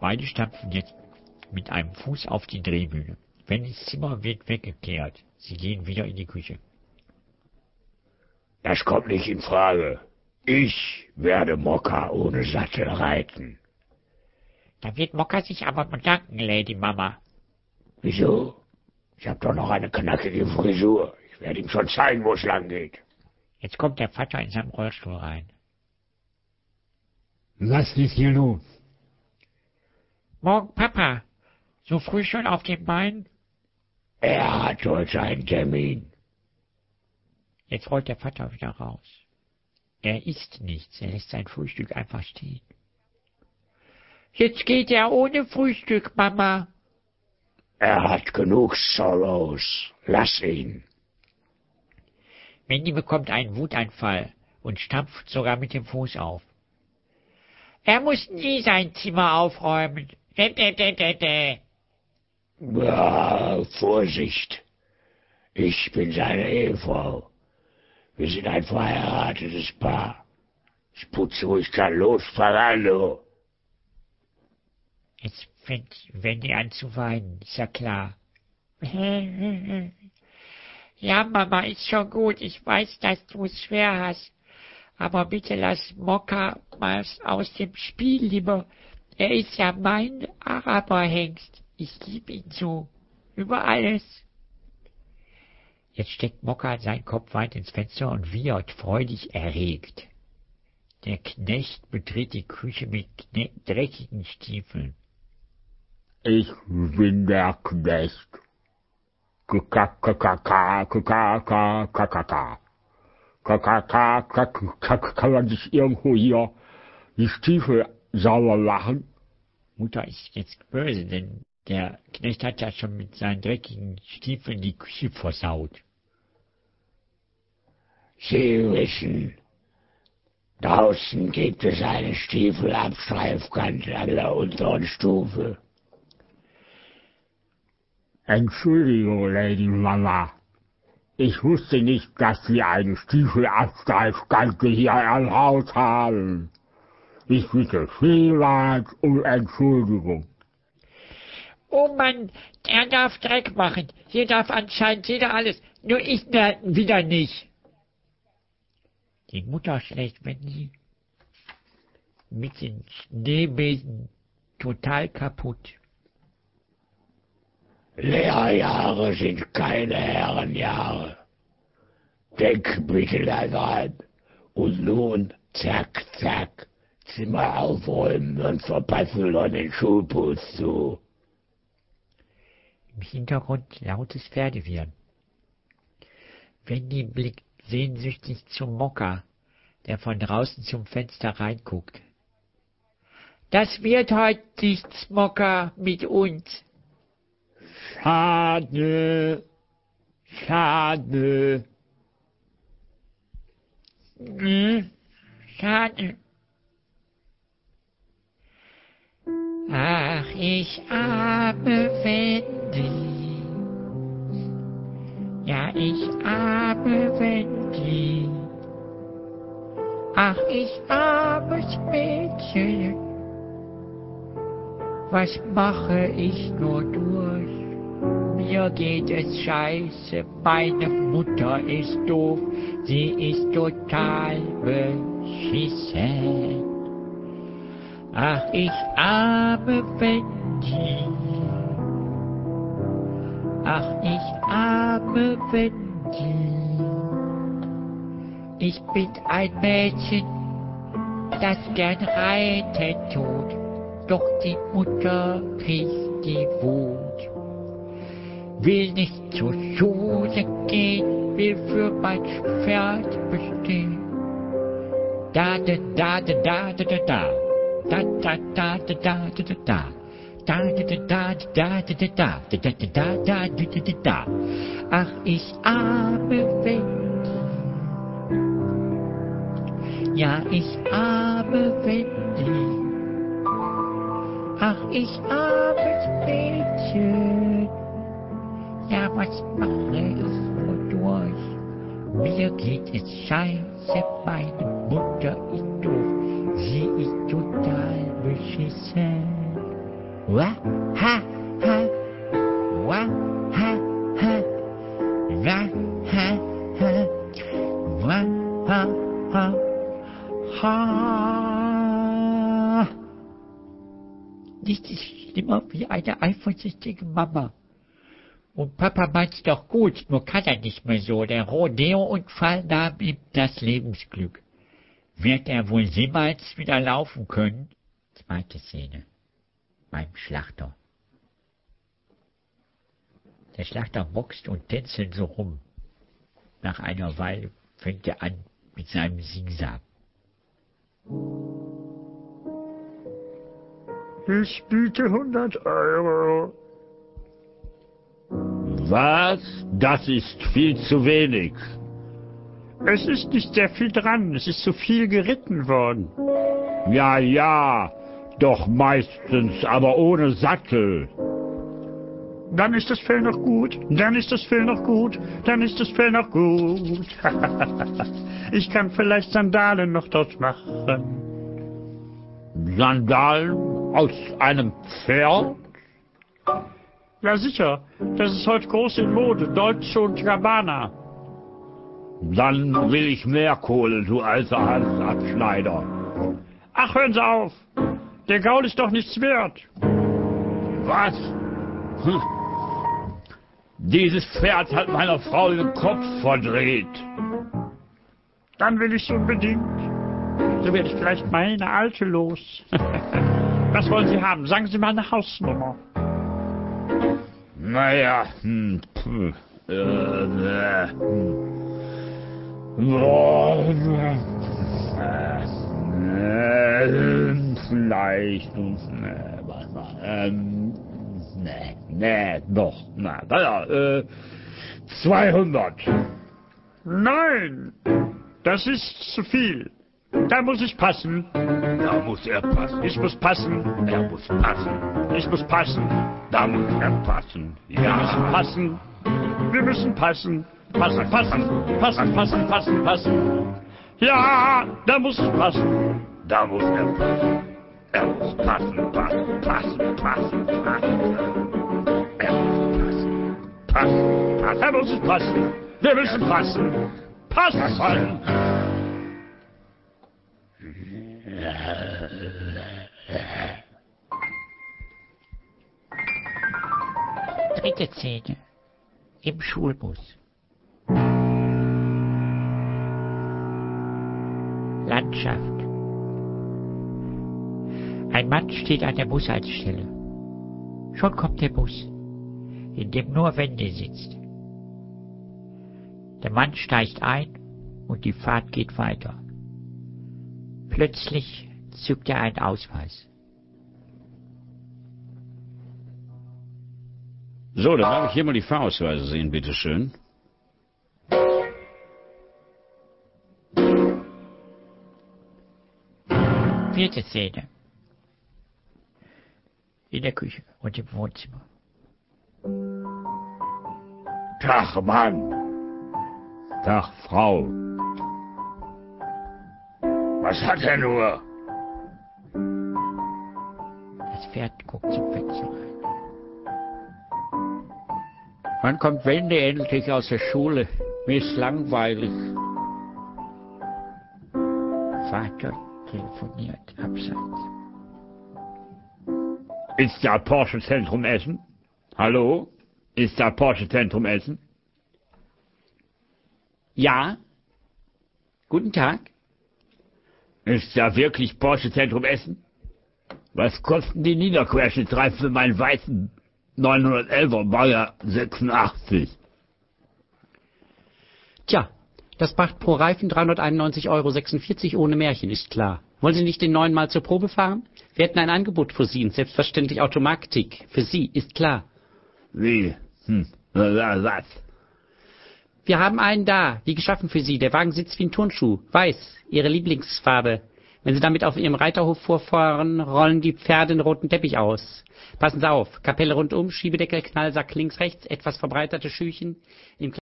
Beide stampfen jetzt mit einem Fuß auf die Drehbühne. Wennys Zimmer wird weggekehrt. Sie gehen wieder in die Küche. Das kommt nicht in Frage. Ich werde Mokka ohne Sattel reiten. Da wird Mokka sich aber bedanken, Lady Mama. Wieso? Ich hab doch noch eine knackige Frisur. Ich werde ihm schon zeigen, wo es lang geht. Jetzt kommt der Vater in seinem Rollstuhl rein. Was ist hier los? Morgen, Papa. So früh schon auf den Beinen? Er hat heute einen Termin. Jetzt rollt der Vater wieder raus. Er isst nichts, er lässt sein Frühstück einfach stehen. Jetzt geht er ohne Frühstück, Mama. Er hat genug Sorrows. Lass ihn. Mandy bekommt einen Wutanfall und stampft sogar mit dem Fuß auf. Er muss nie sein Zimmer aufräumen. Ja, Vorsicht. Ich bin seine Ehefrau. Wir sind ein verheiratetes Paar. Ich putze ruhig dann los, Fernando. Jetzt fängt Wendy an zu weinen, ist ja klar. Ja, Mama, ist schon gut. Ich weiß, dass du es schwer hast. Aber bitte lass Mokka mal aus dem Spiel lieber. Er ist ja mein Araberhengst. Ich lieb ihn so. Über alles. Jetzt steckt Mokka seinen Kopf weit ins Fenster und wiehert freudig erregt. Der Knecht betritt die Küche mit kne dreckigen Stiefeln. Ich bin der Knecht. Kann man sich irgendwo hier die Stiefel sauber machen? Mutter ist jetzt böse, denn der Knecht hat ja schon mit seinen dreckigen Stiefeln die Küche versaut. Sie wissen, draußen gibt es eine Stiefelabstreifkante an der unteren Stufe. Entschuldigung, Lady Mama. Ich wusste nicht, dass Sie eine Stiefelabstreifkante hier am Haus haben. Ich bitte vielmals um Entschuldigung. Oh Mann, der darf Dreck machen. Hier darf anscheinend jeder alles. Nur ich wieder nicht. Die Mutter schlägt Wendy mit den Schneebesen total kaputt. Lehrjahre sind keine Herrenjahre. Denk bitte daran. Und nun, zack, zack, Zimmer aufräumen und verpassen noch den Schulbus zu. Im Hintergrund lautes Pferdewirren. Wendy blickt sehnsüchtig zum Mokka, der von draußen zum Fenster reinguckt. Das wird heute nichts, Mokka, mit uns. Schade, schade. Hm, schade. Ach, ich arme Wendy. Ja, ich arme Wendy. Ach, ich armes Mädchen. Was mache ich nur durch? Mir geht es scheiße, meine Mutter ist doof, sie ist total beschissen. Ach, ich arme Wendy. Ach, ich arme Wendy. Ich bin ein Mädchen, das gern reiten tut, doch die Mutter kriegt die Wut. Will nicht zur Schule gehen, will für mein Pferd bestehen. Da da da da da da da ta ta ta ta ta ta ta da Ach, ich habe da, Ja, ich habe da. Ach, ich habe Mädchen. Ja, was mache ich wohl durch? Mir geht es scheiße, meine Mutter ist Wa, ha, ha. Wa, ha, ha. Wa, ha, ha. Wa, ha, ha. Ha. Nichts ist schlimmer wie eine eifersüchtige Mama. Und Papa meint's doch gut, nur kann er nicht mehr so. Der Rodeo-Unfall nahm ihm das Lebensglück. Wird er wohl jemals wieder laufen können? Zweite Szene. Beim Schlachter. Der Schlachter boxt und tänzelt so rum. Nach einer Weile fängt er an mit seinem Singsang. Ich biete 100 Euro. Was? Das ist viel zu wenig. Es ist nicht sehr viel dran. Es ist zu viel geritten worden. Ja, ja, doch meistens, aber ohne Sattel. Dann ist das Fell noch gut. Dann ist das Fell noch gut. Dann ist das Fell noch gut. ich kann vielleicht Sandalen noch dort machen. Sandalen aus einem Pferd? Ja, sicher. Das ist heute groß in Mode. Deutsche und Gabbana. Dann will ich mehr Kohle, du alter Halsabschneider. Ach, hören Sie auf. Der Gaul ist doch nichts wert. Was? Hm. Dieses Pferd hat meiner Frau den Kopf verdreht. Dann will ich unbedingt. So werde ich vielleicht meine alte los. Was wollen Sie haben? Sagen Sie mal eine Hausnummer. Naja, hm, pf, äh, äh, hm. Boah, äh, äh, vielleicht, äh, warte mal, ähm, nee, nee, doch, na, naja, äh, 200. Nein, das ist zu viel. Da muss ich passen. Da muss er passen. Ich muss passen. Er muss passen. Ich muss passen. Da muss er passen. Wir müssen passen. Wir müssen passen. Passen, passen, passen, passen, passen, passen. Ja, da muss ich passen. Da muss er passen. Er muss passen, passen, passen, passen, passen. Er muss passen. Passen, passen. Da muss passen. Wir müssen passen. Passen. Dritte Szene. Im Schulbus. Landschaft. Ein Mann steht an der Bushaltestelle. Schon kommt der Bus, in dem nur Wände sitzt. Der Mann steigt ein und die Fahrt geht weiter. Plötzlich zückt er einen Ausweis. So, dann darf ich hier mal die Fahrausweise sehen, bitteschön. Vierte Szene. In der Küche und im Wohnzimmer. Tag, Mann. Tag, Frau. Was hat er nur? Das Pferd guckt zum Fenster rein. Wann kommt Wende endlich aus der Schule? Mir ist langweilig. Vater telefoniert abseits. Ist da Porsche Zentrum Essen? Hallo? Ist da Porsche Zentrum Essen? Ja? Guten Tag. Ist da wirklich Porsche Zentrum Essen? Was kosten die Niederquerschnittsreifen für meinen weißen 911er Baujahr 86? Tja, das macht pro Reifen 391,46 Euro ohne Märchen, ist klar. Wollen Sie nicht den neuen Mal zur Probe fahren? Wir hätten ein Angebot für Sie und selbstverständlich Automatik. Für Sie, ist klar. Wie? Hm, was? Wir haben einen da, wie geschaffen für Sie. Der Wagen sitzt wie ein Turnschuh. Weiß, Ihre Lieblingsfarbe. Wenn Sie damit auf Ihrem Reiterhof vorfahren, rollen die Pferde den roten Teppich aus. Passen Sie auf. Kapelle rundum, Schiebedeckel, Knallsack links, rechts, etwas verbreiterte Schüchen.